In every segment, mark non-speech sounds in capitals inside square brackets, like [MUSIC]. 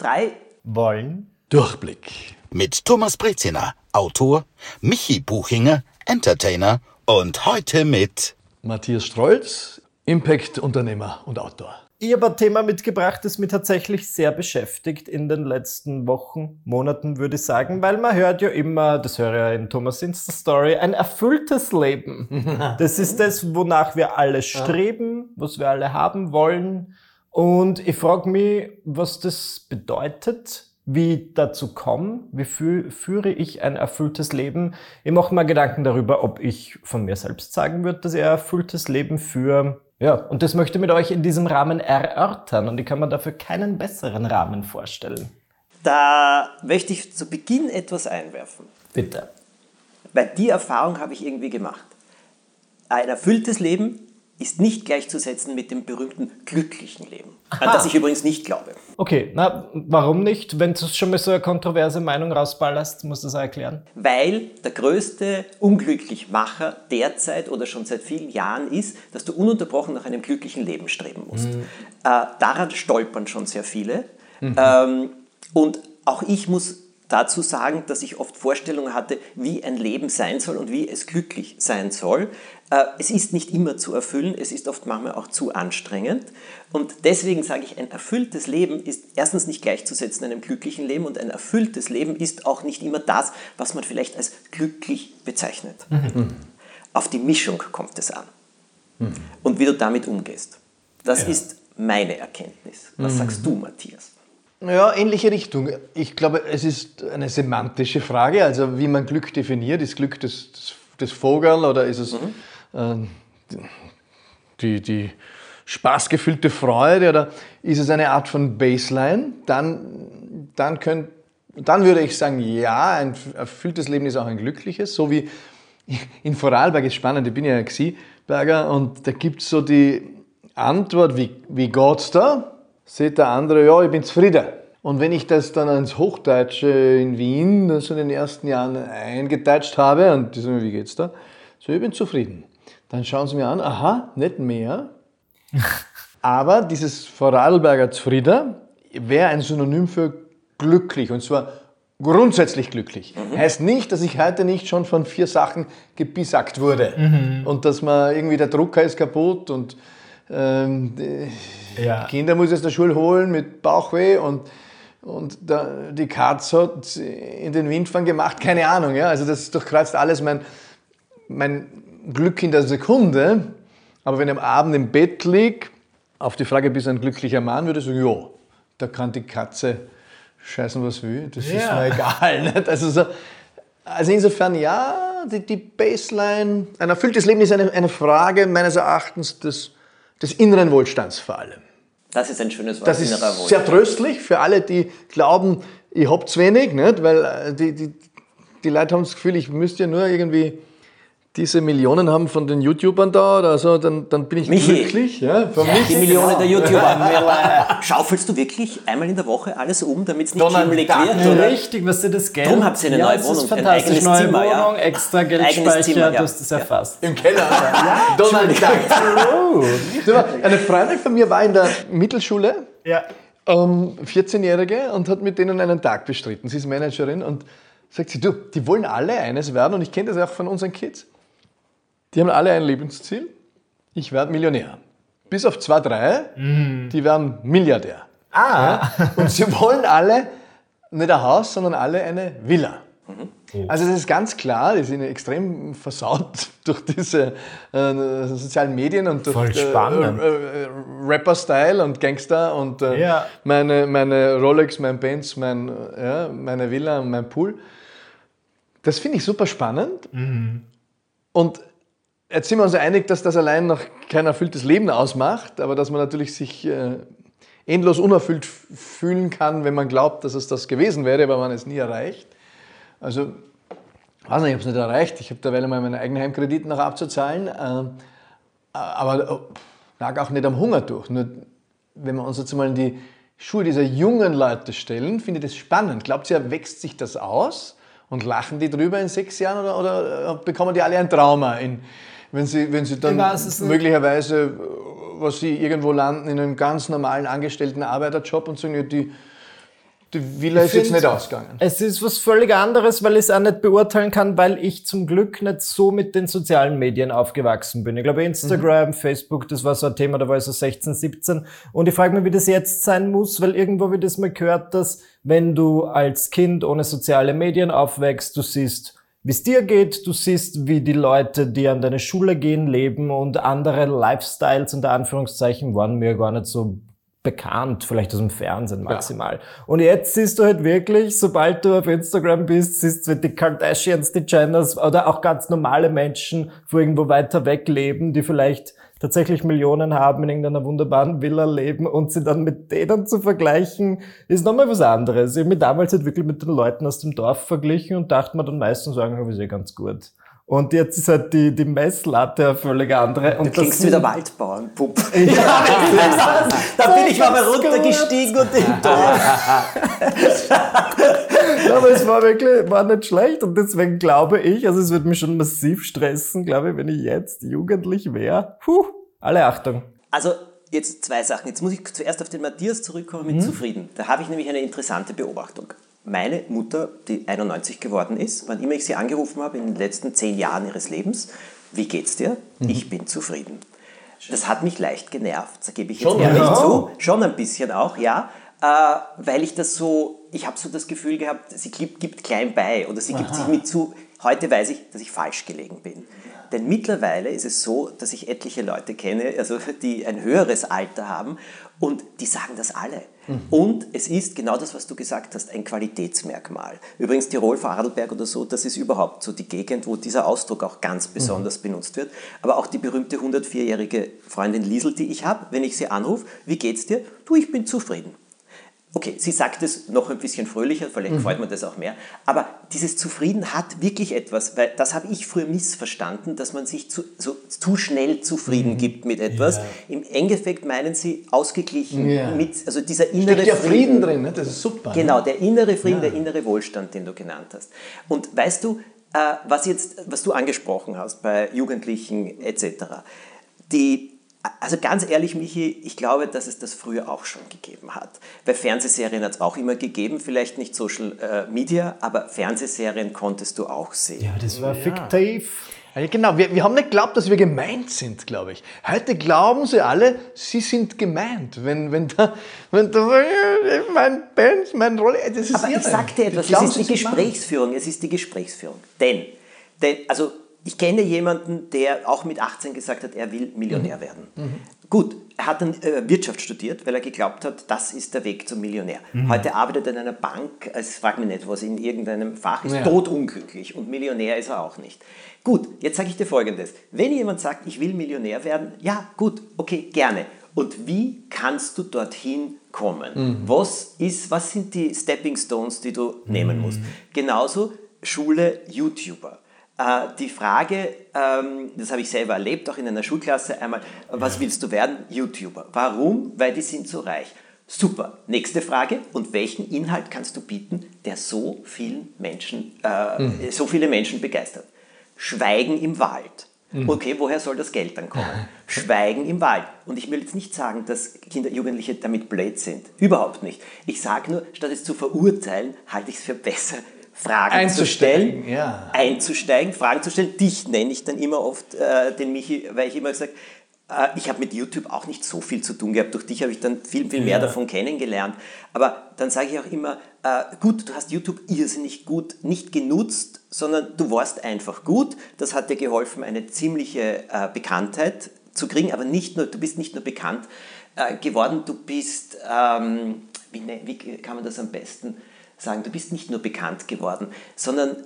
drei wollen Durchblick. Mit Thomas Breziner, Autor, Michi Buchinger, Entertainer und heute mit Matthias Strolz, Impact-Unternehmer und Autor. Ich habe ein Thema mitgebracht, das mich tatsächlich sehr beschäftigt in den letzten Wochen, Monaten, würde ich sagen, weil man hört ja immer, das höre ich ja in Thomas Insta-Story, ein erfülltes Leben. [LAUGHS] Das ist das, wonach wir alle streben, was wir alle haben wollen. Und ich frage mich, was das bedeutet, wie ich dazu komme, wie fü führe ich ein erfülltes Leben. Ich mache mir Gedanken darüber, ob ich von mir selbst sagen würde, dass ich ein erfülltes Leben führe. Ja, und das möchte ich mit euch in diesem Rahmen erörtern und ich kann mir dafür keinen besseren Rahmen vorstellen. Da möchte ich zu Beginn etwas einwerfen. Bitte. Weil die Erfahrung habe ich irgendwie gemacht. Ein erfülltes Leben ist nicht gleichzusetzen mit dem berühmten glücklichen Leben. An das ich übrigens nicht glaube. Okay, na, warum nicht? Wenn du schon mal so eine kontroverse Meinung rausballerst, musst du das auch erklären. Weil der größte Unglücklichmacher derzeit oder schon seit vielen Jahren ist, dass du ununterbrochen nach einem glücklichen Leben streben musst. Äh, daran stolpern schon sehr viele. Ähm, und auch ich muss dazu sagen, dass ich oft Vorstellungen hatte, wie ein Leben sein soll und wie es glücklich sein soll. Äh, Es ist nicht immer zu erfüllen, es ist oft manchmal auch zu anstrengend. Und deswegen sage ich, ein erfülltes Leben ist erstens nicht gleichzusetzen einem glücklichen Leben und ein erfülltes Leben ist auch nicht immer das, was man vielleicht als glücklich bezeichnet. Auf die Mischung kommt es an. Und wie du damit umgehst. Das ist meine Erkenntnis. Was sagst du, Matthias? Ja, ähnliche Richtung. Ich glaube, es ist eine semantische Frage. Also, wie man Glück definiert. Ist Glück das, das, das Vogeln oder ist es äh, die, die spaßgefüllte Freude oder ist es eine Art von Baseline? Dann, dann, könnt, dann würde ich sagen, ja, ein erfülltes Leben ist auch ein glückliches. So wie in Vorarlberg ist spannend, ich bin ja Xi-Berger und da gibt es so die Antwort, wie, wie geht's da? Sieht der andere, ja, ich bin zufrieden. Und wenn ich das dann ins Hochdeutsche in Wien so in den ersten Jahren eingedeutscht habe und die sagen, wie geht's da? So, ich bin zufrieden. Dann schauen sie mir an, aha, nicht mehr. [LAUGHS] Aber dieses Vorarlberger Zufrieden wäre ein Synonym für glücklich und zwar grundsätzlich glücklich. Heißt nicht, dass ich heute nicht schon von vier Sachen gebisackt wurde und dass man irgendwie der Drucker ist kaputt und ähm, die Ja. Kinder muss ich aus der Schule holen mit Bauchweh und, und da, die Katz hat in den Windfang gemacht, keine Ahnung. Ja? Also das durchkreuzt alles mein, mein Glück in der Sekunde. Aber wenn ich am Abend im Bett liege, auf die Frage, bist du ein glücklicher Mann, würde ich sagen, ja, da kann die Katze scheißen, was will, das ist Ja. mir egal. [LAUGHS] Nicht? Also, so, also insofern, ja, die, die Baseline, ein erfülltes Leben ist eine, eine Frage meines Erachtens des, des inneren Wohlstands vor allem. Das ist ein schönes Wort. Das ist sehr tröstlich für alle, die glauben, ich hab zu wenig, nicht? weil äh, die, die, die Leute haben das Gefühl, ich müsste ja nur irgendwie diese Millionen haben von den YouTubern da oder so, dann, dann bin ich Michi. glücklich. Ja, von Ja, mich. die Millionen der YouTuber. [LAUGHS] Schaufelst du wirklich einmal in der Woche alles um, damit es nicht Donald schimmelig wird? Oder? Richtig, was du das Geld. Drum habt ihr eine ja, neue Wohnung, Ist ein fantastisch, eigenes neue Zimmer, ja. Wohnung, extra Eigenes Geldspeicher, Zimmer, ja. du hast es Ja. erfasst. Im Keller. Donald Duck. Du, Eine Freundin von mir war in der Mittelschule, Ja. ähm, 14-Jährige, und hat mit denen einen Tag bestritten. Sie ist Managerin und sagt sie, du, die wollen alle eines werden, und ich kenne das auch von unseren Kids. Die haben alle ein Lebensziel. Ich werde Millionär. Bis auf zwei, drei, die werden Milliardär. Ah. Und sie wollen alle nicht ein Haus, sondern alle eine Villa. Also das ist ganz klar, die sind extrem versaut [LAUGHS] durch diese äh, sozialen Medien und durch Voll spannend. Äh, äh, Rapper-Style und Gangster und äh, Ja. meine, meine Rolex, mein Benz, mein, äh, ja, meine Villa, mein Pool. Das finde ich super spannend. Und jetzt sind wir uns einig, dass das allein noch kein erfülltes Leben ausmacht, aber dass man natürlich sich äh, endlos unerfüllt fühlen kann, wenn man glaubt, dass es das gewesen wäre, weil man es nie erreicht. Also, weiß nicht, ich habe es nicht erreicht. Ich habe derweil mal meinen eigenen Heimkredit noch abzuzahlen. ähm, aber oh, lag auch nicht am Hunger durch. Nur wenn wir uns jetzt mal in die Schuhe dieser jungen Leute stellen, finde ich das spannend. Glaubt ihr, wächst sich das aus und lachen die drüber in sechs Jahren oder, oder äh, bekommen die alle ein Trauma, in, wenn, sie, wenn sie dann weiß möglicherweise, äh, was sie irgendwo landen, in einem ganz normalen angestellten Arbeiterjob und sagen, ja, die, die Villa ist jetzt nicht ausgegangen. Es ist was völlig anderes, weil ich es auch nicht beurteilen kann, weil ich zum Glück nicht so mit den sozialen Medien aufgewachsen bin. Ich glaube, Instagram, Facebook, das war so ein Thema, da war ich so 16, 17. Und ich frage mich, wie das jetzt sein muss, weil irgendwo habe ich das mal gehört, dass wenn du als Kind ohne soziale Medien aufwächst, du siehst, wie es dir geht, du siehst, wie die Leute, die an deine Schule gehen, leben und andere Lifestyles unter Anführungszeichen waren mir gar nicht so bekannt, vielleicht aus dem Fernsehen maximal. Und jetzt siehst du halt wirklich, sobald du auf Instagram bist, siehst du die Kardashians, die Jenners oder auch ganz normale Menschen, wo irgendwo weiter weg leben, die vielleicht tatsächlich Millionen haben, in irgendeiner wunderbaren Villa leben und sie dann mit denen zu vergleichen, ist nochmal was anderes. Ich habe mich damals halt wirklich mit den Leuten aus dem Dorf verglichen und dachte mir dann meistens, sagen, wir eh ganz gut. Und jetzt ist halt die, die Messlatte eine völlig andere. Und Du klingst wie der sind- Waldbauernpup. [LAUGHS] Ja, [LAUGHS] da bin ich mal Ganz runtergestiegen und im Dorf. [LAUGHS] Ja, aber es war wirklich, war nicht schlecht und deswegen glaube ich, also es wird mich schon massiv stressen, glaube ich, wenn ich jetzt jugendlich wäre. Puh, alle Achtung. Also jetzt zwei Sachen. Jetzt muss ich zuerst auf den Matthias zurückkommen mit zufrieden. Da habe ich nämlich eine interessante Beobachtung. Meine Mutter, die 91 geworden ist, wann immer ich sie angerufen habe in den letzten zehn Jahren ihres Lebens, wie geht's dir? Ich bin zufrieden. Das hat mich leicht genervt, da gebe ich jetzt Schon, ehrlich ja. zu. Schon ein bisschen auch, ja. Äh, weil ich das so, ich habe so das Gefühl gehabt, sie gibt, gibt klein bei oder sie gibt sich mit zu. Heute weiß ich, dass ich falsch gelegen bin. Denn mittlerweile ist es so, dass ich etliche Leute kenne, also die ein höheres Alter haben und die sagen das alle. Und es ist genau das, was du gesagt hast, ein Qualitätsmerkmal. Übrigens Tirol, Vorarlberg oder so, das ist überhaupt so die Gegend, wo dieser Ausdruck auch ganz besonders benutzt wird. Aber auch die berühmte 104-jährige Freundin Liesel, die ich habe, wenn ich sie anrufe, wie geht's dir? Du, ich bin zufrieden. Okay, sie sagt es noch ein bisschen fröhlicher, vielleicht gefällt mir das auch mehr, aber dieses Zufrieden hat wirklich etwas, weil das habe ich früher missverstanden, dass man sich zu, so, zu schnell zufrieden gibt mit etwas. Im Endeffekt meinen sie ausgeglichen, Ja. mit, also dieser innere Steckt ja Frieden drin, ne? das ist super. Genau, Ne? der innere Frieden, der innere Wohlstand, den du genannt hast. Und weißt du, äh, was jetzt, was du angesprochen hast bei Jugendlichen etc. Die, also ganz ehrlich, Michi, ich glaube, dass es das früher auch schon gegeben hat. Bei Fernsehserien hat es auch immer gegeben, vielleicht nicht Social äh, Media, aber Fernsehserien konntest du auch sehen. Das war fiktiv. Ja, genau, wir, wir haben nicht geglaubt, dass wir gemeint sind, glaube ich. Heute glauben sie alle, sie sind gemeint. Wenn, wenn da, wenn da, mein Band, mein Rolle, das ist Aber ich irre. sag dir etwas, es ist die. Gesprächsführung, es ist die Gesprächsführung. Denn, denn also ich kenne jemanden, der auch mit 18 gesagt hat, er will Millionär Mhm. werden. Gut, er hat dann äh, Wirtschaft studiert, weil er geglaubt hat, das ist der Weg zum Millionär. Mhm. Heute arbeitet er in einer Bank, es fragt mich nicht, was in irgendeinem Fach ist, Ja. totunglücklich und Millionär ist er auch nicht. Gut, jetzt sage ich dir Folgendes. Wenn jemand sagt, ich will Millionär werden, ja gut, okay, gerne. Und wie kannst du dorthin kommen? Mhm. Was, ist, was sind die Stepping Stones, die du nehmen Mhm. musst? Genauso Schule, YouTuber. Äh, die Frage, ähm, das habe ich selber erlebt, auch in einer Schulklasse einmal, was willst du werden? YouTuber. Warum? Weil die sind so reich. Super. Nächste Frage. Und welchen Inhalt kannst du bieten, der so vielen Menschen, äh, so viele Menschen begeistert? Schweigen im Wald. Okay, woher soll das Geld dann kommen? [LAUGHS] Schweigen im Wald. Und ich will jetzt nicht sagen, dass Kinder, Jugendliche damit blöd sind. Überhaupt nicht. Ich sage nur, statt es zu verurteilen, halte ich es für besser, Fragen zu Einzusteigen, stellen, ja. einzusteigen, Fragen zu stellen. Dich nenne ich dann immer oft, äh, den Michi, weil ich immer gesagt äh, ich habe mit YouTube auch nicht so viel zu tun gehabt. Durch dich habe ich dann viel, viel mehr davon kennengelernt. Aber dann sage ich auch immer, äh, gut, du hast YouTube irrsinnig gut nicht genutzt, sondern du warst einfach gut. Das hat dir geholfen, eine ziemliche äh, Bekanntheit zu kriegen. Aber nicht nur, du bist nicht nur bekannt äh, geworden, du bist, ähm, wie, ne, wie kann man das am besten sagen, du bist nicht nur bekannt geworden, sondern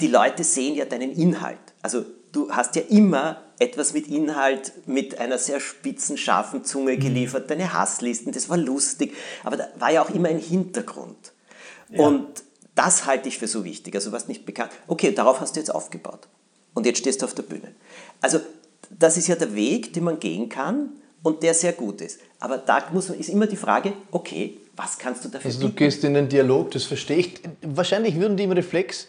die Leute sehen ja deinen Inhalt. Also du hast ja immer etwas mit Inhalt, mit einer sehr spitzen, scharfen Zunge geliefert, deine Hasslisten, das war lustig, aber da war ja auch immer ein Hintergrund. Und das halte ich für so wichtig. Also du warst nicht bekannt. Okay, darauf hast du jetzt aufgebaut. Und jetzt stehst du auf der Bühne. Also das ist ja der Weg, den man gehen kann und der sehr gut ist. Aber da muss man, ist immer die Frage, okay, was kannst du dafür Also du gehst in den Dialog, das verstehe ich. Wahrscheinlich würden die im Reflex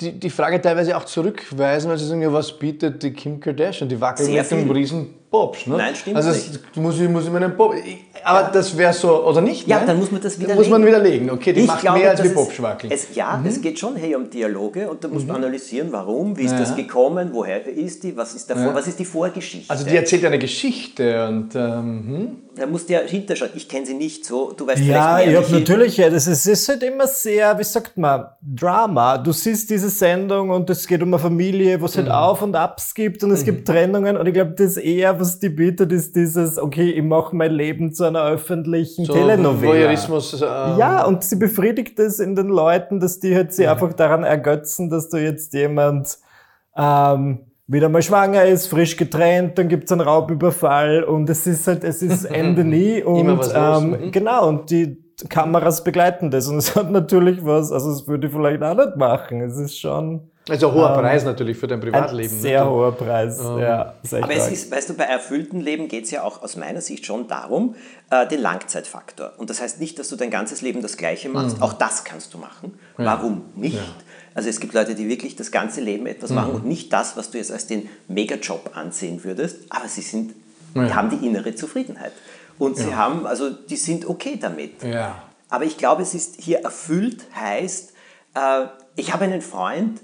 die, die Frage teilweise auch zurückweisen, weil sie sagen, ja, was bietet die Kim Kardashian? Die wackelt Sehr mit viel. riesen Bobsch, ne? Nein, stimmt also nicht. Also muss ich, muss ich meinen Bob... Ich, aber das wäre so, oder nicht? Ja, Nein? dann muss man das Dann widerlegen. muss man widerlegen. Okay, die Ich macht glaube, mehr als wie. Es, ja, Mhm. es geht schon hey, um Dialoge und da muss man analysieren, warum, wie ist Ja. das gekommen, woher ist die, was ist davor, Ja. was ist die Vorgeschichte. Also die erzählt eine Geschichte und... Ähm, hm? da musst du ja hinterschauen. Ich kenne sie nicht so, du weißt Ja, vielleicht ich mehr. Michi. natürlich, ja, das ist, ist halt immer sehr, wie sagt man, Drama. Du siehst diese Sendung und es geht um eine Familie, wo es halt Auf und Abs gibt und es gibt Trennungen und ich glaube, das eher, was die bietet, ist dieses, okay, ich mache mein Leben zu einer öffentlichen So Telenovela. Voyeurismus. Äh, Ja, und sie befriedigt es in den Leuten, dass die halt sie einfach daran ergötzen, dass du jetzt jemand ähm, wieder mal schwanger ist, frisch getrennt, dann gibt's einen Raubüberfall und es ist halt, es ist [LAUGHS] Ende nie und ähm, mhm. genau, und die Kameras begleiten das und es hat natürlich was, also das würde ich vielleicht auch nicht machen. Es ist schon Also ein hoher Preis natürlich für dein ein Privatleben. sehr ne? hoher Preis. Ja, ist echt Aber es ist, weißt du, bei erfülltem Leben geht es ja auch aus meiner Sicht schon darum, äh, den Langzeitfaktor. Und das heißt nicht, dass du dein ganzes Leben das Gleiche machst. Mhm. Auch das kannst du machen. Warum nicht? Also es gibt Leute, die wirklich das ganze Leben etwas Mhm. machen und nicht das, was du jetzt als den Megajob ansehen würdest, aber sie sind, die Ja. haben die innere Zufriedenheit. Und sie haben, also die sind okay damit. Ja. Aber ich glaube, es ist hier erfüllt, heißt, äh, ich habe einen Freund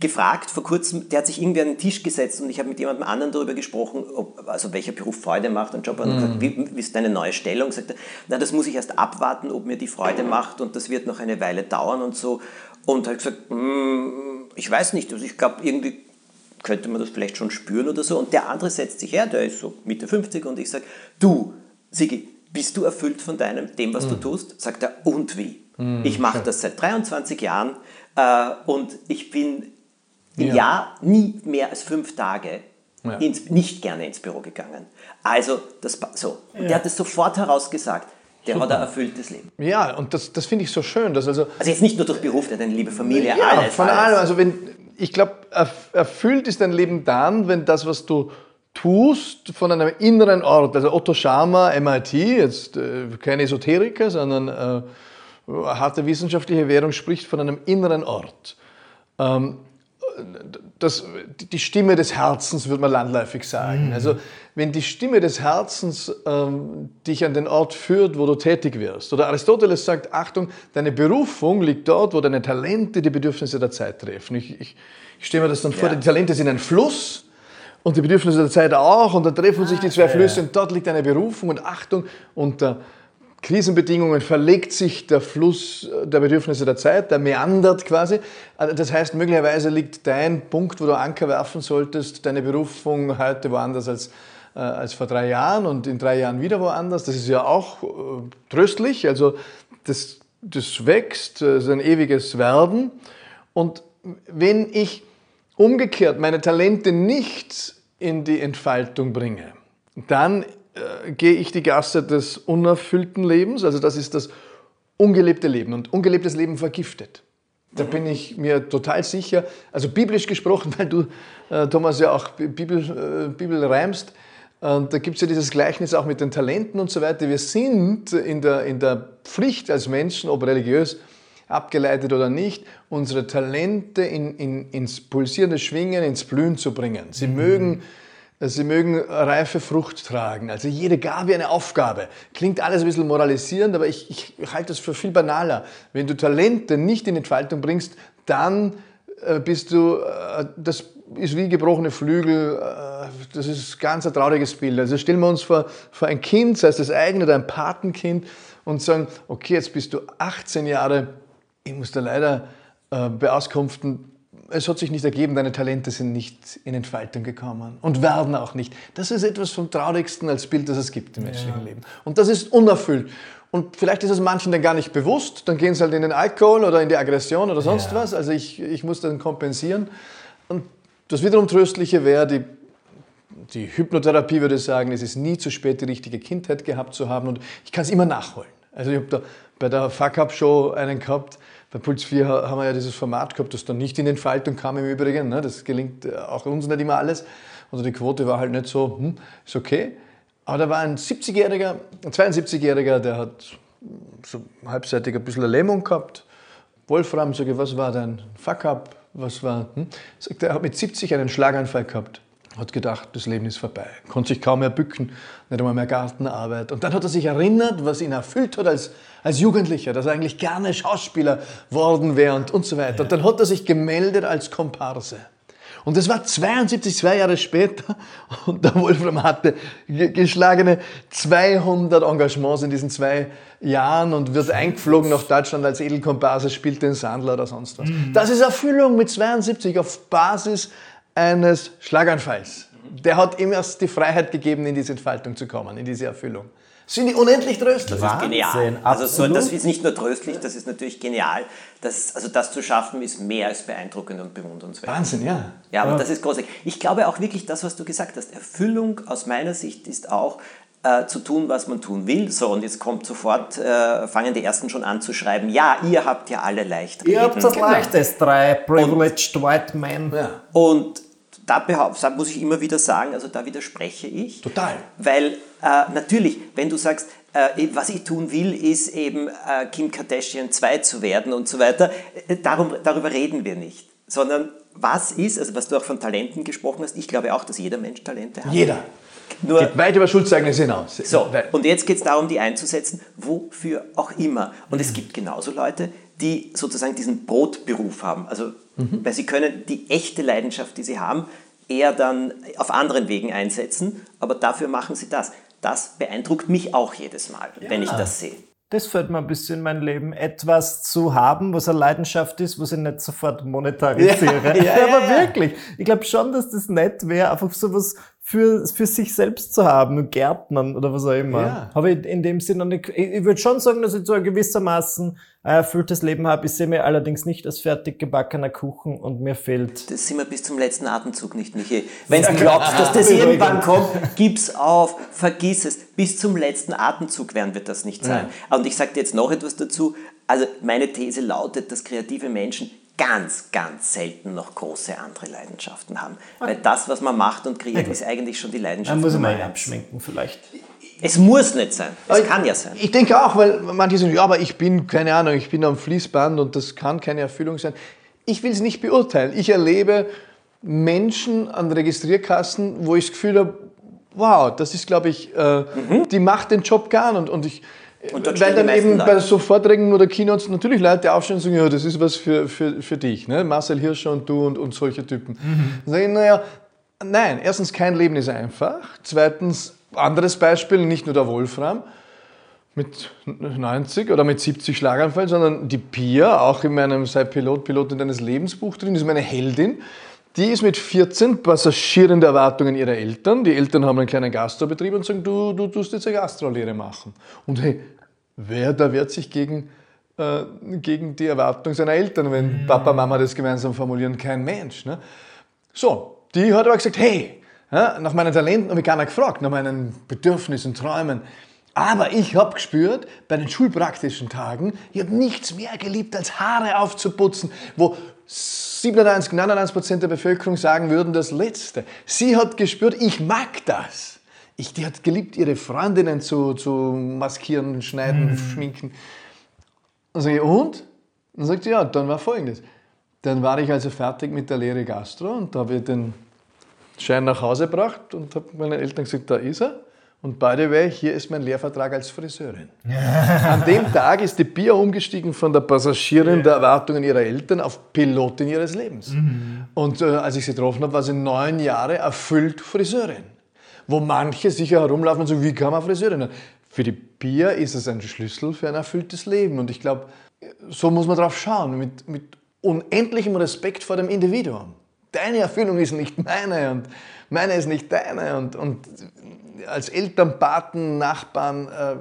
gefragt vor kurzem, der hat sich irgendwie an den Tisch gesetzt und ich habe mit jemandem anderen darüber gesprochen, ob, also welcher Beruf Freude macht und Job. Und gesagt, wie, wie ist deine neue Stellung? Sagt er, na, das muss ich erst abwarten, ob mir die Freude macht und das wird noch eine Weile dauern und so. Und hat gesagt, "Mm, ich weiß nicht, also ich glaube irgendwie könnte man das vielleicht schon spüren oder so. Und der andere setzt sich her, der ist so Mitte 50 und ich sage, du, Sigi, bist du erfüllt von deinem, dem, was du tust? Sagt er, und wie? ich mache das seit 23 Jahren äh, und ich bin im Ja. Jahr nie mehr als fünf Tage Ja. ins, nicht gerne ins Büro gegangen. Also, das, so. Und der hat es sofort herausgesagt. Der hat ein erfülltes Leben. Ja, und das, das finde ich so schön, dass also Also jetzt nicht nur durch Beruf, der hat eine liebe Familie, Ja, alles. von allem. Also wenn, ich glaube, erfüllt ist dein Leben dann, wenn das, was du tust, von einem inneren Ort, also Otto Schama, MIT, jetzt äh, kein Esoteriker, sondern äh, harte wissenschaftliche Währung spricht von einem inneren Ort. Ähm, das, die Stimme des Herzens, würde man landläufig sagen. Also wenn die Stimme des Herzens ähm, dich an den Ort führt, wo du tätig wirst. Oder Aristoteles sagt, Achtung, deine Berufung liegt dort, wo deine Talente die Bedürfnisse der Zeit treffen. Ich, ich, ich stelle mir das dann vor, Ja. die Talente sind ein Fluss und die Bedürfnisse der Zeit auch und dann treffen sich die zwei Flüsse und dort liegt eine Berufung und Achtung unter Krisenbedingungen verlegt sich der Fluss der Bedürfnisse der Zeit, der meandert quasi. Also Das heißt, möglicherweise liegt dein Punkt, wo du Anker werfen solltest, deine Berufung heute woanders als, äh, als vor drei Jahren und in drei Jahren wieder woanders. Das ist ja auch äh, tröstlich. Also das, das wächst, es ist ein ewiges Werden. Und wenn ich umgekehrt meine Talente nicht in die Entfaltung bringe, dann äh, gehe ich die Gasse des unerfüllten Lebens, also das ist das ungelebte Leben und ungelebtes Leben vergiftet. Da bin ich mir total sicher, also biblisch gesprochen, [LAUGHS] weil du, äh, Thomas, ja auch Bi- Bibel, äh, Bibel reimst, und da gibt es ja dieses Gleichnis auch mit den Talenten und so weiter. Wir sind in der, in der Pflicht als Menschen, ob religiös, abgeleitet oder nicht, unsere Talente in, in, ins pulsierende Schwingen, ins Blühen zu bringen. Sie, mögen, sie mögen reife Frucht tragen. Also jede Gabe eine Aufgabe. Klingt alles ein bisschen moralisierend, aber ich, ich halte es für viel banaler. Wenn du Talente nicht in Entfaltung bringst, dann äh, bist du, äh, das ist wie gebrochene Flügel, äh, das ist ganz ein trauriges Bild. Also stellen wir uns vor, vor ein Kind, sei es das eigene oder ein Patenkind, und sagen, okay, jetzt bist du 18 Jahre, ich muss da leider äh, beauskunften, es hat sich nicht ergeben, deine Talente sind nicht in Entfaltung gekommen und werden auch nicht. Das ist etwas vom Traurigsten als Bild, das es gibt im menschlichen Leben. Und das ist unerfüllt. Und vielleicht ist es manchen dann gar nicht bewusst, dann gehen sie halt in den Alkohol oder in die Aggression oder sonst was. Also ich, ich muss dann kompensieren. Und das wiederum Tröstliche wäre, die, die Hypnotherapie würde sagen, es ist nie zu spät, die richtige Kindheit gehabt zu haben und ich kann es immer nachholen. Also ich habe da bei der Fuck-Up-Show einen gehabt, bei Puls 4 ha- haben wir ja dieses Format gehabt, das dann nicht in Entfaltung kam im Übrigen. Ne? Das gelingt äh, auch uns nicht immer alles. Also die Quote war halt nicht so, hm, ist okay. Aber da war ein 70-Jähriger, ein 72-Jähriger, der hat so halbseitig ein bisschen eine Lähmung gehabt. Wolfram, sage was war dein Fuck-up? Was war, hm? Sagt er, er hat mit 70 einen Schlaganfall gehabt. Hat gedacht, das Leben ist vorbei. Konnte sich kaum mehr bücken, nicht einmal mehr Gartenarbeit. Und dann hat er sich erinnert, was ihn erfüllt hat als, als Jugendlicher, dass er eigentlich gerne Schauspieler worden wäre und, und so weiter. Und dann hat er sich gemeldet als Komparse. Und das war 72, zwei Jahre später. [LAUGHS] Und der Wolfram hatte geschlagene 200 Engagements in diesen zwei Jahren und wird eingeflogen nach Deutschland als Edelkomparse, spielt den Sandler oder sonst was. Mhm. Das ist Erfüllung mit 72 auf Basis eines Schlaganfalls. Der hat ihm erst die Freiheit gegeben, in diese Entfaltung zu kommen, in diese Erfüllung. Sind die unendlich tröstlich? Das ist genial. Also so, das ist nicht nur tröstlich, das ist natürlich genial. Das, also das zu schaffen, ist mehr als beeindruckend und bewundernswert. Wahnsinn, ja. Ja, aber ja. das ist großartig. Ich glaube auch wirklich, das, was du gesagt hast, Erfüllung aus meiner Sicht ist auch, äh, zu tun, was man tun will. So, und jetzt kommt sofort, äh, fangen die Ersten schon an zu schreiben, ja, ihr habt ja alle leicht reden. Ihr habt das genau. leichtes, drei privileged und, white men. Ja. Und da muss ich immer wieder sagen, also da widerspreche ich. Total. Weil äh, natürlich, wenn du sagst, äh, was ich tun will, ist eben äh, Kim Kardashian 2 zu werden und so weiter, äh, darum, darüber reden wir nicht. Sondern was ist, also was du auch von Talenten gesprochen hast, ich glaube auch, dass jeder Mensch Talente hat. Jeder. Nur, geht weit über Schuldzeugnisse hinaus. So, und jetzt geht es darum, die einzusetzen, wofür auch immer. Und es gibt genauso Leute, die sozusagen diesen Brotberuf haben. Also, mhm. weil sie können die echte Leidenschaft, die sie haben, eher dann auf anderen Wegen einsetzen, aber dafür machen sie das. Das beeindruckt mich auch jedes Mal, ja. wenn ich das sehe. Das fällt mir ein bisschen in mein Leben, etwas zu haben, was eine Leidenschaft ist, was ich nicht sofort monetarisiere. [LAUGHS] Ja, ja, aber wirklich, ich glaube schon, dass das nett wäre, einfach sowas für, für sich selbst zu haben, Gärtnern oder was auch immer. Ja. Habe ich in dem Sinne noch nicht, ich, ich würde schon sagen, dass ich so ein gewissermaßen ein erfülltes Leben habe. Ich sehe mir allerdings nicht als fertig gebackener Kuchen und mir fehlt. Das sind wir bis zum letzten Atemzug nicht, Michi. Wenn du glaubst, dass das irgendwann kommt, gib's auf, vergiss es. Bis zum letzten Atemzug werden wir das nicht sein. Ja. Und ich sage dir jetzt noch etwas dazu. Also meine These lautet, dass kreative Menschen ganz, ganz selten noch große andere Leidenschaften haben. Weil das, was man macht und kreiert, ist eigentlich schon die Leidenschaft. Dann muss man mal abschminken vielleicht. Es muss nicht sein. Es aber kann ja sein. Ich denke auch, weil manche sagen, ja, aber ich bin, keine Ahnung, ich bin am Fließband und das kann keine Erfüllung sein. Ich will es nicht beurteilen. Ich erlebe Menschen an Registrierkassen, wo ich das Gefühl habe, wow, das ist, glaube ich, äh, mhm. die macht den Job gern und, und ich und Weil dann eben Leute. bei so Vorträgen oder Keynotes natürlich Leute aufstehen und sagen, ja, das ist was für, für, für dich, ne? Marcel Hirscher und du und, und solche Typen. Mhm. Dann sage ich, naja, nein, erstens, kein Leben ist einfach. Zweitens, anderes Beispiel, nicht nur der Wolfram mit 90 oder mit 70 Schlaganfällen, sondern die Pia, auch in meinem Sei Pilot, Pilotin deines Lebensbuch drin, ist meine Heldin. Die ist mit 14 passagierende Erwartungen ihrer Eltern. Die Eltern haben einen kleinen Gastrobetrieb und sagen, du, du tust jetzt eine Gastrolehre machen. Und hey, wer da wehrt sich gegen, äh, gegen die Erwartung seiner Eltern, wenn mhm. Papa, Mama das gemeinsam formulieren? Kein Mensch. Ne? So, die hat aber gesagt, hey, ja, nach meinen Talenten habe ich keiner gefragt, nach meinen Bedürfnissen, Träumen. Aber ich habe gespürt, bei den schulpraktischen Tagen, ich habe nichts mehr geliebt, als Haare aufzuputzen, wo 97, 99 Prozent der Bevölkerung sagen würden das Letzte. Sie hat gespürt, ich mag das. Ich, die hat geliebt, ihre Freundinnen zu, zu maskieren, schneiden, mhm. schminken. Und sage ich, und? Dann sagt sie, ja, dann war folgendes. Dann war ich also fertig mit der Lehre Gastro und da habe ich den Schein nach Hause gebracht und habe meinen Eltern gesagt, da ist er. Und by the way, hier ist mein Lehrvertrag als Friseurin. An dem Tag ist die Pia umgestiegen von der Passagierin der Erwartungen ihrer Eltern auf Pilotin ihres Lebens. Mhm. Und äh, als ich sie getroffen habe, war sie neun Jahre erfüllt Friseurin. Wo manche sicher herumlaufen und sagen, wie kann man Friseurin werden? Für die Pia ist es ein Schlüssel für ein erfülltes Leben. Und ich glaube, so muss man drauf schauen, mit, mit unendlichem Respekt vor dem Individuum. Deine Erfüllung ist nicht meine und meine ist nicht deine. Und, und als Eltern, Paten, Nachbarn äh,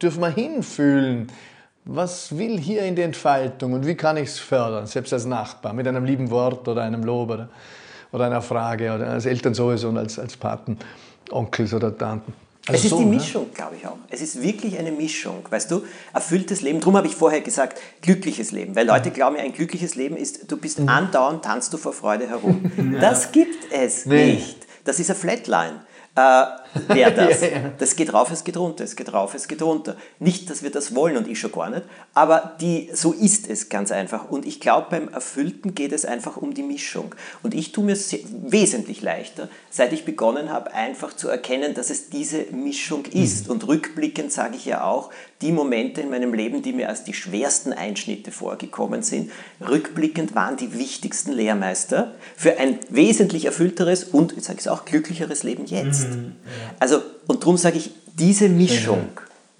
dürfen wir hinfühlen. Was will hier in der Entfaltung und wie kann ich es fördern, selbst als Nachbar, mit einem lieben Wort oder einem Lob oder, oder einer Frage oder als Eltern sowieso und als, als Paten, Onkels oder Tanten. Also es ist so, die ne? Mischung, glaube ich auch. Es ist wirklich eine Mischung, weißt du? Erfülltes Leben, darum habe ich vorher gesagt, glückliches Leben. Weil Leute glauben, ein glückliches Leben ist, du bist andauernd, tanzt du vor Freude herum. [LAUGHS] Das gibt es nee. nicht. Das ist eine Flatline. Äh, wäre [LAUGHS] das. Ja, ja. Das geht rauf, es geht runter, es geht rauf, es geht runter. Nicht, dass wir das wollen und ich schon gar nicht, aber die, so ist es ganz einfach. Und ich glaube, beim Erfüllten geht es einfach um die Mischung. Und ich tue mir sehr, wesentlich leichter, seit ich begonnen habe, einfach zu erkennen, dass es diese Mischung ist. Und rückblickend sage ich ja auch, die Momente in meinem Leben, die mir als die schwersten Einschnitte vorgekommen sind, rückblickend waren die wichtigsten Lehrmeister für ein wesentlich erfüllteres und, jetzt sage ich es auch, glücklicheres Leben jetzt. Also, und darum sage ich, diese Mischung,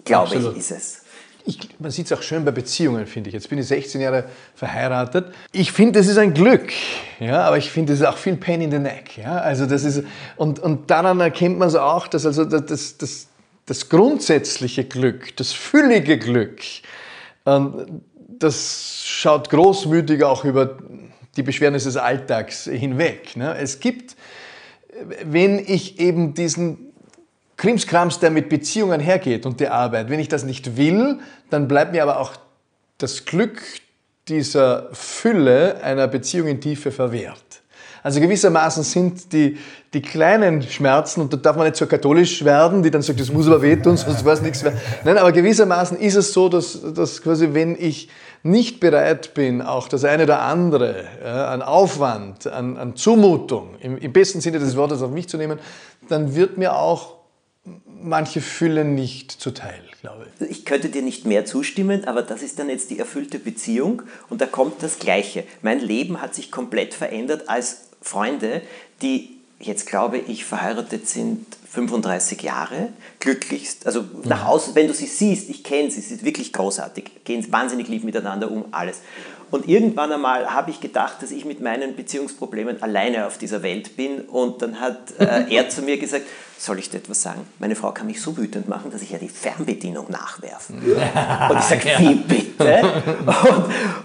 glaube ich, Absolut. ist es. Ich, man sieht es auch schön bei Beziehungen, finde ich. Jetzt bin ich 16 Jahre verheiratet. Ich finde, das ist ein Glück, ja, aber ich finde, das ist auch viel Pain in the Neck. Ja? Also das ist, und, und daran erkennt man es auch, dass also das, das, das, grundsätzliche Glück, das füllige Glück, ähm, das schaut großmütig auch über die Beschwernisse des Alltags hinweg. Ne? Es gibt, wenn ich eben diesen Krimskrams, der mit Beziehungen hergeht und der Arbeit. Wenn ich das nicht will, dann bleibt mir aber auch das Glück dieser Fülle einer Beziehung in Tiefe verwehrt. Also gewissermaßen sind die, die kleinen Schmerzen, und da darf man nicht so katholisch werden, die dann sagt, das muss aber wehtun, sonst weiß nichts mehr. Nein, aber gewissermaßen ist es so, dass, dass quasi, wenn ich nicht bereit bin, auch das eine oder andere ja, an Aufwand, an, an Zumutung, im, im besten Sinne des Wortes auf mich zu nehmen, dann wird mir auch manche Fülle nicht zuteil, glaube ich. Ich könnte dir nicht mehr zustimmen, aber das ist dann jetzt die erfüllte Beziehung und da kommt das Gleiche. Mein Leben hat sich komplett verändert als Freunde, die jetzt glaube ich verheiratet sind 35 Jahre, glücklichst, also nach außen, wenn du sie siehst, ich kenne sie, sie sind wirklich großartig, gehen wahnsinnig lieb miteinander um, alles. Und irgendwann einmal habe ich gedacht, dass ich mit meinen Beziehungsproblemen alleine auf dieser Welt bin und dann hat äh, er zu mir gesagt, soll ich dir etwas sagen? Meine Frau kann mich so wütend machen, dass ich ja die Fernbedienung nachwerfe. Und ich sage, wie bitte?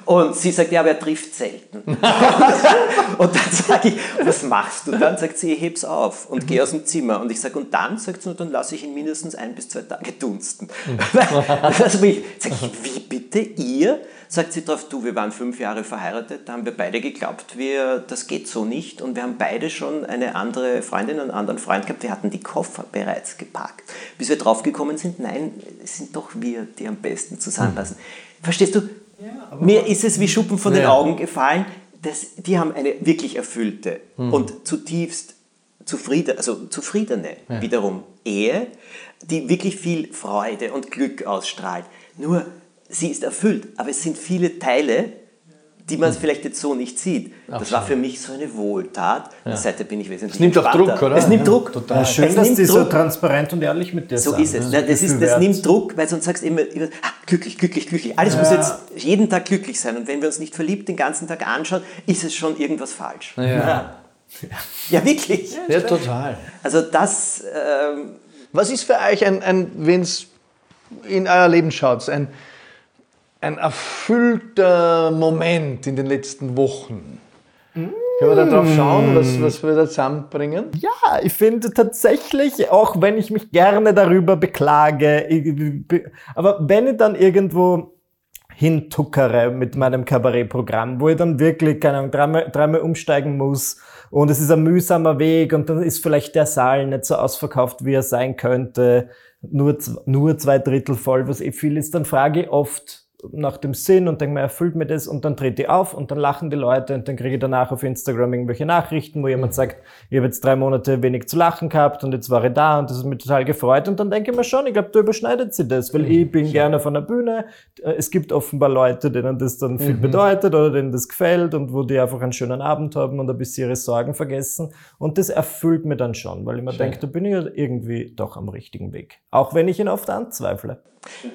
Und, und sie sagt, ja, aber er trifft selten. [LAUGHS] und dann sage ich, was machst du? Dann sagt sie, ich heb's auf und gehe aus dem Zimmer. Und ich sage, und dann sagt sie, dann lasse ich ihn mindestens ein bis zwei Tage dunsten. [LAUGHS] [LAUGHS] also ich sage ich, wie bitte ihr? Sagt sie drauf, du, wir waren fünf Jahre verheiratet, da haben wir beide geglaubt, wir, das geht so nicht. Und wir haben beide schon eine andere Freundin, einen anderen Freund gehabt, wir hatten die Koffer bereits gepackt. Bis wir draufgekommen sind, nein, es sind doch wir, die am besten zusammenpassen. Verstehst du? Mir ist es wie Schuppen von den Ja. Augen gefallen, dass die haben eine wirklich erfüllte und zutiefst zufrieden, also zufriedene wiederum Ehe, die wirklich viel Freude und Glück ausstrahlt. Nur sie ist erfüllt, aber es sind viele Teile, die man vielleicht jetzt so nicht sieht. Das war für mich so eine Wohltat. Seitdem bin ich wesentlich Es nimmt auch. Druck, oder? Es nimmt Ja, Druck. total. Ja, schön, es dass nimmt die so Druck. transparent und ehrlich mit dir So sind. ist es. ne? Das, ist, Gefühl das nimmt Druck, weil sonst sagst du immer, immer ah, glücklich, glücklich, glücklich. Alles muss jetzt jeden Tag glücklich sein. Und wenn wir uns nicht verliebt den ganzen Tag anschauen, ist es schon irgendwas falsch. Ja, Ja, [LAUGHS] wirklich. ja total. Also das, ähm, Was ist für euch ein, ein wenn es in euer Leben schaut, ein, ein erfüllter Moment in den letzten Wochen? Können wir da drauf schauen, was, was wir da zusammenbringen? Ja, ich finde tatsächlich, auch wenn ich mich gerne darüber beklage, ich- aber wenn ich dann irgendwo hintuckere mit meinem Kabarettprogramm, wo ich dann wirklich, keine Ahnung, dreimal, dreimal umsteigen muss und es ist ein mühsamer Weg und dann ist vielleicht der Saal nicht so ausverkauft, wie er sein könnte, nur, nur zwei Drittel voll, was eh viel ist, dann frage ich oft nach dem Sinn und denke mir, erfüllt mir das und dann trete ich auf und dann lachen die Leute und dann kriege ich danach auf Instagram irgendwelche Nachrichten, wo jemand sagt, ich habe jetzt drei Monate wenig zu lachen gehabt und jetzt war ich da und das ist mir total gefreut und dann denke ich mir schon, ich glaube, da überschneidet sich das, weil ich bin gerne von der Bühne, Äh, es gibt offenbar Leute, denen das dann viel bedeutet oder denen das gefällt und wo die einfach einen schönen Abend haben und ein bisschen ihre Sorgen vergessen und das erfüllt mir dann schon, weil ich mir denke, da bin ich ja irgendwie doch am richtigen Weg, auch wenn ich ihn oft anzweifle.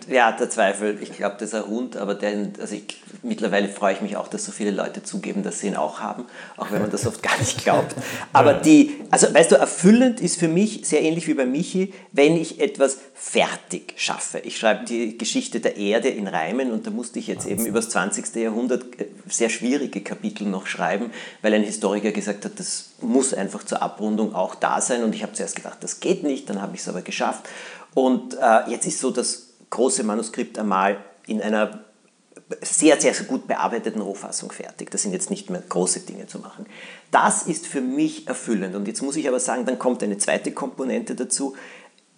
ja, der Zweifel, ich glaube, das ist ein Hund, aber der, also ich, mittlerweile freue ich mich auch, dass so viele Leute zugeben, dass sie ihn auch haben, auch wenn man das oft gar nicht glaubt. [LAUGHS] Aber die, also weißt du, erfüllend ist für mich sehr ähnlich wie bei Michi, wenn ich etwas fertig schaffe. Ich schreibe die Geschichte der Erde in Reimen und da musste ich jetzt eben über das 20. Jahrhundert äh, sehr schwierige Kapitel noch schreiben, weil ein Historiker gesagt hat, das muss einfach zur Abrundung auch da sein und ich habe zuerst gedacht, das geht nicht, dann habe ich es aber geschafft und äh, jetzt ist so das große Manuskript einmal in einer sehr, sehr, sehr gut bearbeiteten Rohfassung fertig. Das sind jetzt nicht mehr große Dinge zu machen. Das ist für mich erfüllend. Und jetzt muss ich aber sagen, dann kommt eine zweite Komponente dazu.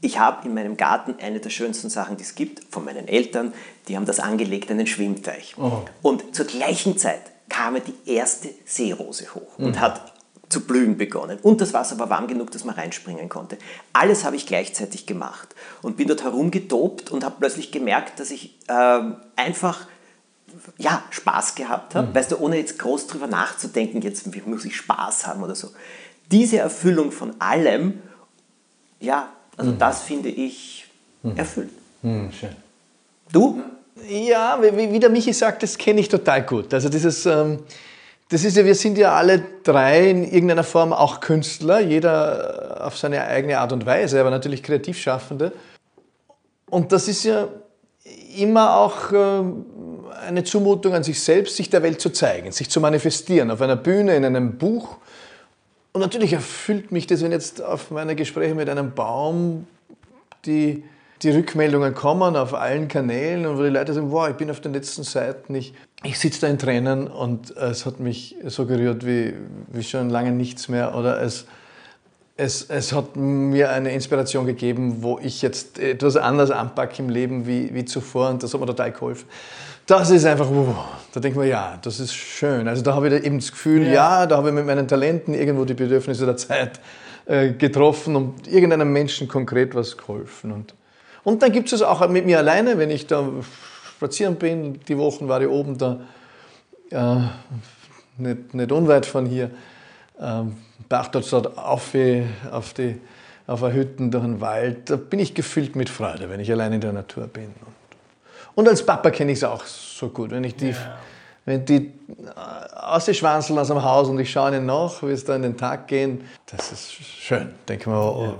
Ich habe in meinem Garten eine der schönsten Sachen, die es gibt, von meinen Eltern. Die haben das angelegt, einen Schwimmteich. Oh. Und zur gleichen Zeit kam die erste Seerose hoch und mhm. hat zu blühen begonnen. Und das Wasser war warm genug, dass man reinspringen konnte. Alles habe ich gleichzeitig gemacht und bin dort herumgetobt und habe plötzlich gemerkt, dass ich äh, einfach ja, Spaß gehabt habe, mhm. weißt du, ohne jetzt groß drüber nachzudenken, jetzt muss ich Spaß haben oder so. Diese Erfüllung von allem, ja, also mhm. das finde ich mhm. erfüllt. Mhm, schön. Du? Ja, wie, wie der Michi sagt, das kenne ich total gut. Also dieses, ähm, das ist ja, wir sind ja alle drei in irgendeiner Form auch Künstler, jeder auf seine eigene Art und Weise, aber natürlich Kreativschaffende. Und das ist ja immer auch ähm, eine Zumutung an sich selbst, sich der Welt zu zeigen, sich zu manifestieren, auf einer Bühne, in einem Buch. Und natürlich erfüllt mich das, wenn jetzt auf meine Gespräche mit einem Baum die die Rückmeldungen kommen auf allen Kanälen und wo die Leute sagen, wow, ich bin auf den letzten Seiten, ich, ich sitze da in Tränen und es hat mich so gerührt wie, wie schon lange nichts mehr oder es, es, es hat mir eine Inspiration gegeben, wo ich jetzt etwas anders anpacke im Leben wie, wie zuvor und das hat mir total geholfen. Das ist einfach, wow, da denkt man, ja, das ist schön. Also da habe ich eben das Gefühl, ja, ja da habe ich mit meinen Talenten irgendwo die Bedürfnisse der Zeit äh, getroffen und irgendeinem Menschen konkret was geholfen. Und und dann gibt es es auch mit mir alleine, wenn ich da spazieren bin. Die Wochen war ich oben da, äh, nicht, nicht unweit von hier, äh, dort auf, auf die auf eine Hütten durch den Wald. Da bin ich gefüllt mit Freude, wenn ich allein in der Natur bin. Und, als Papa kenne ich es auch so gut. Wenn ich die, ja. wenn die äh, ausschwanzeln aus dem Haus und ich schaue ihnen nach, wie es da in den Tag gehen, das ist schön. Denke mal, oh,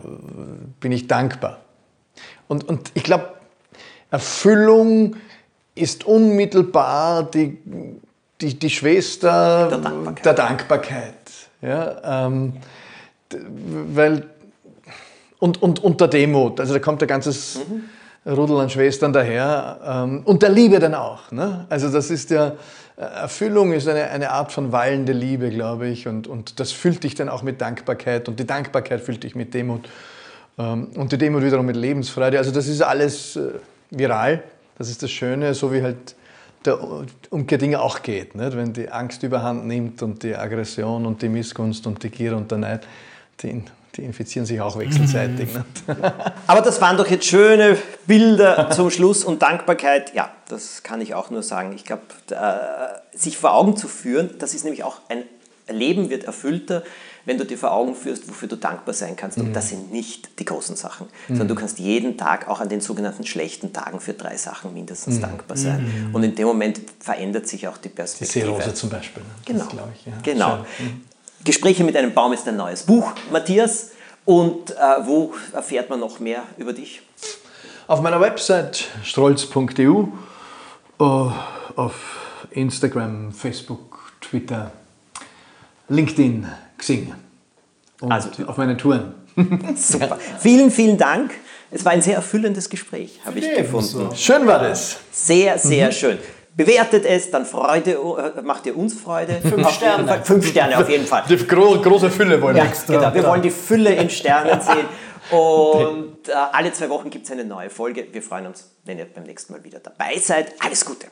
bin ich dankbar. Und, und ich glaube, Erfüllung ist unmittelbar die, die, die Schwester der Dankbarkeit. Der Dankbarkeit ja, ähm, weil, und, und, und der Demut. Also da kommt ein ganzes mhm. Rudel an Schwestern daher. Ähm, und der Liebe dann auch. Ne? Also das ist ja, Erfüllung ist eine, eine Art von wallende Liebe, glaube ich. Und, und das füllt dich dann auch mit Dankbarkeit. Und die Dankbarkeit füllt dich mit Demut. Ähm, und die Demut wiederum mit Lebensfreude. Also das ist alles äh, viral. Das ist das Schöne, so wie halt der Umkehrdinge auch geht. Nicht? Wenn die Angst überhand nimmt und die Aggression und die Missgunst und die Gier und der Neid, die, die infizieren sich auch wechselseitig. Mhm. [LAUGHS] Aber das waren doch jetzt schöne Bilder zum Schluss und Dankbarkeit. Ja, das kann ich auch nur sagen. Ich glaube, sich vor Augen zu führen, das ist nämlich auch ein Leben wird erfüllter, wenn du dir vor Augen führst, wofür du dankbar sein kannst. Und mhm. das sind nicht die großen Sachen, mhm. sondern du kannst jeden Tag, auch an den sogenannten schlechten Tagen, für drei Sachen mindestens mhm. dankbar sein. Und in dem Moment verändert sich auch die Perspektive. Die Seerose zum Beispiel. Ne? Genau. Das, ich, ja. genau. Gespräche mit einem Baum ist ein neues Buch, Matthias. Und äh, wo erfährt man noch mehr über dich? Auf meiner Website strolz.eu, uh, äh, auf Instagram, Facebook, Twitter, LinkedIn, Xing. Und also auf meine Touren. [LAUGHS] [LAUGHS] Super. Vielen, vielen Dank. Es war ein sehr erfüllendes Gespräch, habe ich gefunden. So. Schön war das. Sehr, sehr mhm. schön. Bewertet es, dann Freude, äh, macht ihr uns Freude. Fünf Sterne. Fünf Sterne auf jeden Fall. Die gro große Fülle wollen wir. Ja, genau. Wir wollen die Fülle in Sternen [LAUGHS] sehen. Und äh, alle zwei Wochen gibt es eine neue Folge. Wir freuen uns, wenn ihr beim nächsten Mal wieder dabei seid. Alles Gute.